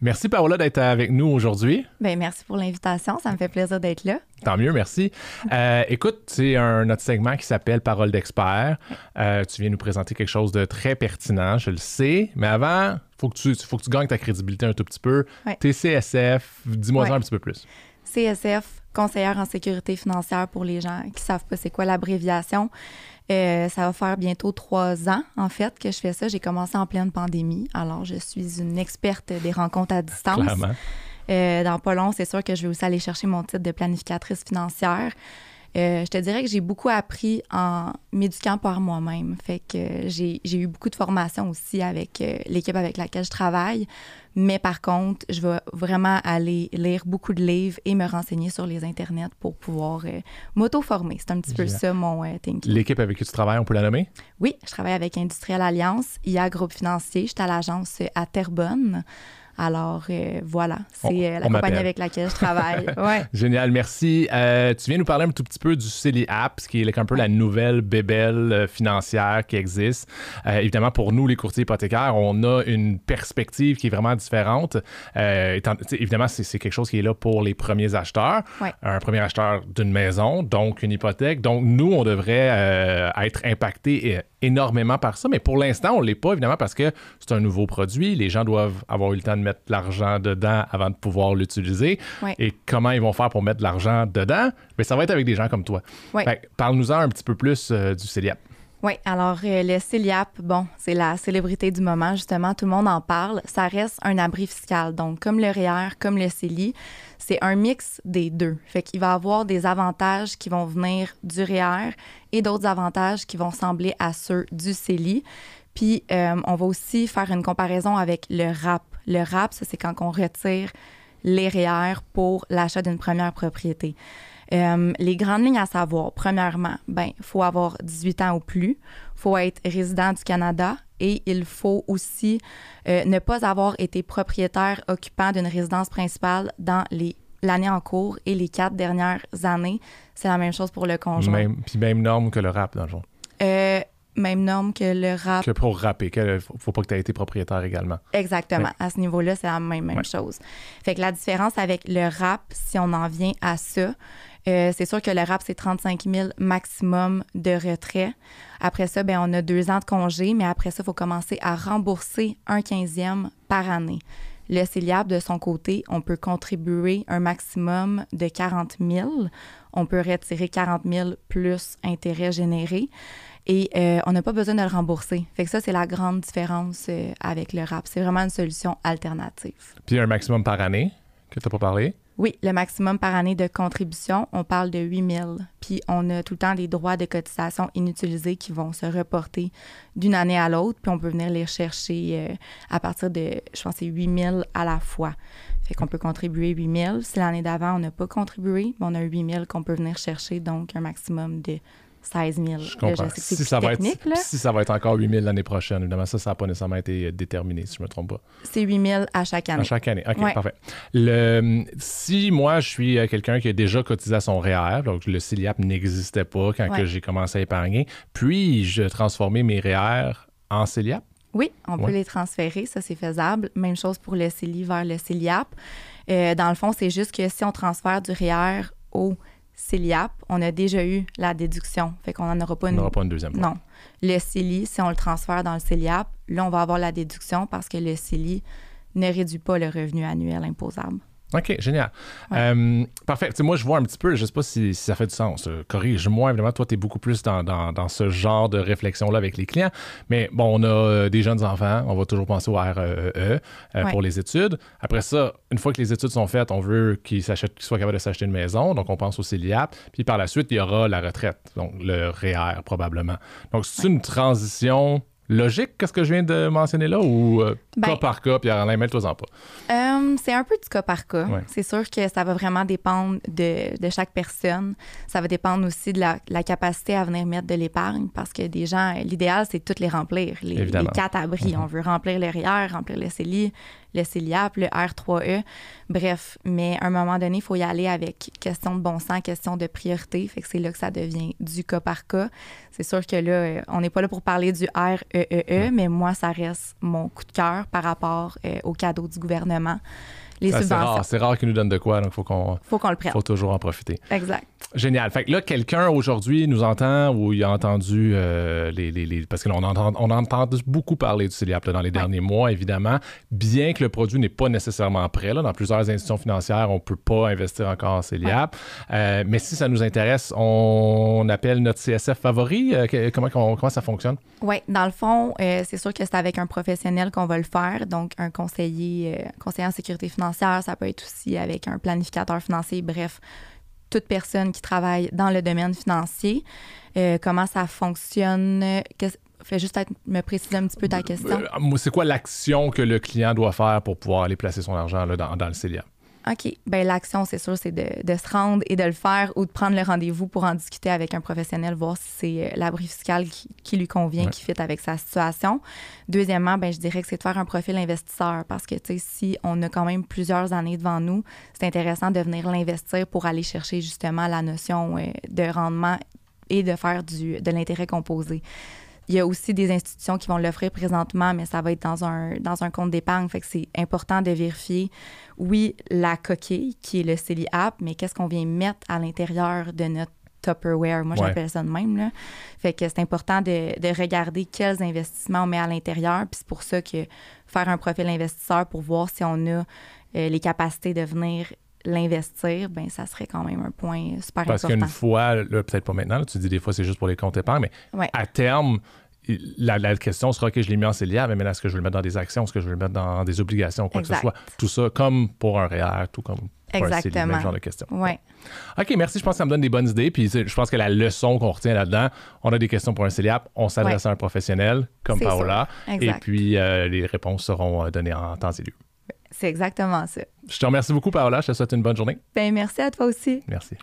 Merci, Paola, d'être avec nous aujourd'hui. Bien, merci pour l'invitation. Ça me fait plaisir d'être là. Tant mieux, merci. Euh, écoute, c'est un notre segment qui s'appelle Parole d'expert. Euh, tu viens nous présenter quelque chose de très pertinent, je le sais. Mais avant, faut que tu faut que tu gagnes ta crédibilité un tout petit peu. Ouais. TCSF, dis-moi Ouais. un petit peu plus. CSF, conseillère en sécurité financière pour les gens qui savent pas c'est quoi l'abréviation. Euh, ça va faire bientôt trois ans, en fait, que je fais ça. J'ai commencé en pleine pandémie. Alors, je suis une experte des rencontres à distance. Clairement. Euh, dans pas long, c'est sûr que je vais aussi aller chercher mon titre de planificatrice financière. Euh, je te dirais que j'ai beaucoup appris en m'éduquant par moi-même. Fait que j'ai eu beaucoup de formation aussi avec euh, l'équipe avec laquelle je travaille. Mais par contre, je vais vraiment aller lire beaucoup de livres et me renseigner sur les internets pour pouvoir euh, m'auto-former. C'est un petit peu ça mon euh, thinking. L'équipe avec qui tu travailles, on peut la nommer? Oui, je travaille avec Industriel Alliance, IA Groupe Financier. Je suis à l'agence à Terrebonne. Alors, euh, voilà, c'est euh, la compagnie avec laquelle je travaille. Ouais. Génial, merci. Euh, tu viens nous parler un tout petit peu du CELI Apps, qui est un peu la nouvelle bébelle financière qui existe. Euh, évidemment, pour nous, les courtiers hypothécaires, on a une perspective qui est vraiment différente. Étant- évidemment, c'est quelque chose qui est là pour les premiers acheteurs. Ouais. Un premier acheteur d'une maison, donc une hypothèque. Donc, nous, on devrait être impacté énormément par ça. Mais pour l'instant, on ne l'est pas, évidemment, parce que c'est un nouveau produit. Les gens doivent avoir eu le temps de mettre l'argent dedans avant de pouvoir l'utiliser. Ouais. Et comment ils vont faire pour mettre de l'argent dedans? Mais ça va être avec des gens comme toi. Ouais. Parle-nous-en un petit peu plus euh, du CELIAP. Oui, alors euh, le CELIAP, bon, c'est la célébrité du moment, justement, tout le monde en parle. Ça reste un abri fiscal. Donc, comme le REER, comme le CELI, c'est un mix des deux. Fait qu'il va avoir des avantages qui vont venir du REER et d'autres avantages qui vont sembler à ceux du CELI. Puis, euh, on va aussi faire une comparaison avec le RAP. Le RAP, ça, c'est quand on retire les REER pour l'achat d'une première propriété. Euh, les grandes lignes à savoir, premièrement, ben, faut avoir 18 ans ou plus, il faut être résident du Canada et il faut aussi euh, ne pas avoir été propriétaire occupant d'une résidence principale dans l'année en cours et les quatre dernières années. C'est la même chose pour le conjoint. Puis même norme que le rap, dans le fond. Même norme que le rap. Que pour rapper, qu'il faut, faut pas que tu aies été propriétaire également. Exactement. À ce niveau-là, c'est la même, chose. Fait que la différence avec le rap, si on en vient à ça, euh, c'est sûr que le rap, c'est 35 000 maximum de retrait. Après ça, ben, on a deux ans de congé, mais après ça, il faut commencer à rembourser un quinzième par année. Le CELIAP, de son côté, on peut contribuer un maximum de 40 000. On peut retirer 40 000 plus intérêts générés. Et euh, on n'a pas besoin de le rembourser. Fait que ça, c'est la grande différence euh, avec le RAP. C'est vraiment une solution alternative. Puis un maximum par année, que tu n'as pas parlé. Oui, le maximum par année de contribution, on parle de 8 000. Puis on a tout le temps des droits de cotisation inutilisés qui vont se reporter d'une année à l'autre. Puis on peut venir les chercher euh, à partir de, je pense, que c'est 8 000 à la fois. Fait qu'on peut contribuer 8 000. Si l'année d'avant, on n'a pas contribué, ben, on a 8 000 qu'on peut venir chercher, donc un maximum de 16 000. Je Là, comprends. Si ça, va être, là. si ça va être encore 8000 l'année prochaine, évidemment, ça, ça n'a pas nécessairement été euh, déterminé, si je ne me trompe pas. C'est 8 000 à chaque année. À chaque année. OK, Ouais. parfait. Le, si moi, je suis euh, quelqu'un qui a déjà cotisé à son REER, donc le CELIAP n'existait pas quand Ouais. j'ai commencé à épargner, puis-je transformer mes REER en CELIAP? Oui, on Ouais. peut les transférer, ça c'est faisable. Même chose pour le CELI vers le CELIAP. Euh, dans le fond, c'est juste que si on transfère du REER au CELIAP, on a déjà eu la déduction. Fait qu'on n'en aura pas On une. n'aura pas une deuxième fois. Non. Le CELI, si on le transfère dans le CELIAP, là, on va avoir la déduction parce que le CELI ne réduit pas le revenu annuel imposable. OK, génial. Ouais. Euh, parfait. Moi, je vois un petit peu, je sais pas si, si ça fait du sens. Euh, Corrige-moi, évidemment, toi, tu es beaucoup plus dans, dans- dans ce genre de réflexion-là avec les clients. Mais bon, on a euh, des jeunes enfants, on va toujours penser au REE euh, Ouais. pour les études. Après ça, une fois que les études sont faites, on veut qu'ils s'achètent- qu'ils soient capables de s'acheter une maison, donc on pense au CELIAP. Puis par la suite, il y aura la retraite, donc le REER probablement. Donc, c'est une transition logique, qu'est-ce que je viens de mentionner là, ou euh, Ben- cas par cas, puis Alain, mets-toi-en pas. Euh, c'est un peu du cas par cas. Ouais. C'est sûr que ça va vraiment dépendre de, de chaque personne. Ça va dépendre aussi de la, la capacité à venir mettre de l'épargne parce que des gens, l'idéal, c'est de toutes les remplir. Les, quatre abris. Mhm. On veut remplir le REER, remplir le CELI, le CELIAP, le R3E. Bref, mais à un moment donné, il faut y aller avec question de bon sens, question de priorité. Fait que c'est là que ça devient du cas par cas. C'est sûr que là, on n'est pas là pour parler du REEE, e, mais moi, ça reste mon coup de cœur par rapport euh, aux cadeaux du gouvernement. Les Ça, C'est subventions. rare, c'est rare qu'ils nous donnent de quoi, donc il faut qu'on faut qu'on le prenne. faut toujours en profiter. Exact. Génial. Fait que là, quelqu'un aujourd'hui nous entend ou il a entendu euh, les, les- les- Parce que là, on entend, on entend beaucoup parler du CELIAP dans les derniers mois, évidemment. Bien que le produit n'est pas nécessairement prêt. Là, dans plusieurs institutions financières, on ne peut pas investir encore en CELIAP. Euh, mais si ça nous intéresse, on appelle notre CSF favori. Euh, comment, comment ça fonctionne? Oui, dans le fond, c'est sûr que c'est avec un professionnel qu'on va le faire, donc un conseiller, conseiller en sécurité financière, ça peut être aussi avec un planificateur financier, bref, toute personne qui travaille dans le domaine financier. Euh, comment ça fonctionne? euh, Fais juste me préciser un petit peu ta question. Euh, c'est quoi l'action que le client doit faire pour pouvoir aller placer son argent là, dans, dans le CELIAP? OK. Ben l'action, c'est sûr, c'est de, de se rendre et de le faire ou de prendre le rendez-vous pour en discuter avec un professionnel, voir si c'est euh, l'abri fiscal qui, qui lui convient, Ouais. qui fit avec sa situation. Deuxièmement, ben je dirais que c'est de faire un profil investisseur parce que, tu sais, si on a quand même plusieurs années devant nous, c'est intéressant de venir l'investir pour aller chercher justement la notion euh, de rendement et de faire du, de l'intérêt composé. Il y a aussi des institutions qui vont l'offrir présentement, mais ça va être dans un, dans un compte d'épargne. Fait que c'est important de vérifier, oui, la coquille, qui est le CELI App, mais qu'est-ce qu'on vient mettre à l'intérieur de notre Tupperware? Moi, Ouais. j'appelle ça de même. Là. Fait que c'est important de, de regarder quels investissements on met à l'intérieur. Puis c'est pour ça que faire un profil investisseur pour voir si on a euh, les capacités de venir l'investir, ben ça serait quand même un point super Parce important. qu'une fois, là, peut-être pas maintenant, là, tu dis des fois c'est juste pour les comptes épargne, mais Ouais. à terme, la, la question sera que je l'ai mis en CELIAP, mais maintenant, est-ce que je vais le mettre dans des actions, est-ce que je vais le mettre dans des obligations, quoi que ce soit? Tout ça, comme pour un REER, tout comme pour un Exactement. même genre de questions. Ouais. OK, merci. Je pense que ça me donne des bonnes idées. Puis je pense que la leçon qu'on retient là-dedans, on a des questions pour un CELIAP, on s'adresse à un professionnel comme Paola, et puis euh, les réponses seront euh, données en temps et lieu. C'est exactement ça. Je te remercie beaucoup, Paola. Je te souhaite une bonne journée. Ben merci à toi aussi. Merci.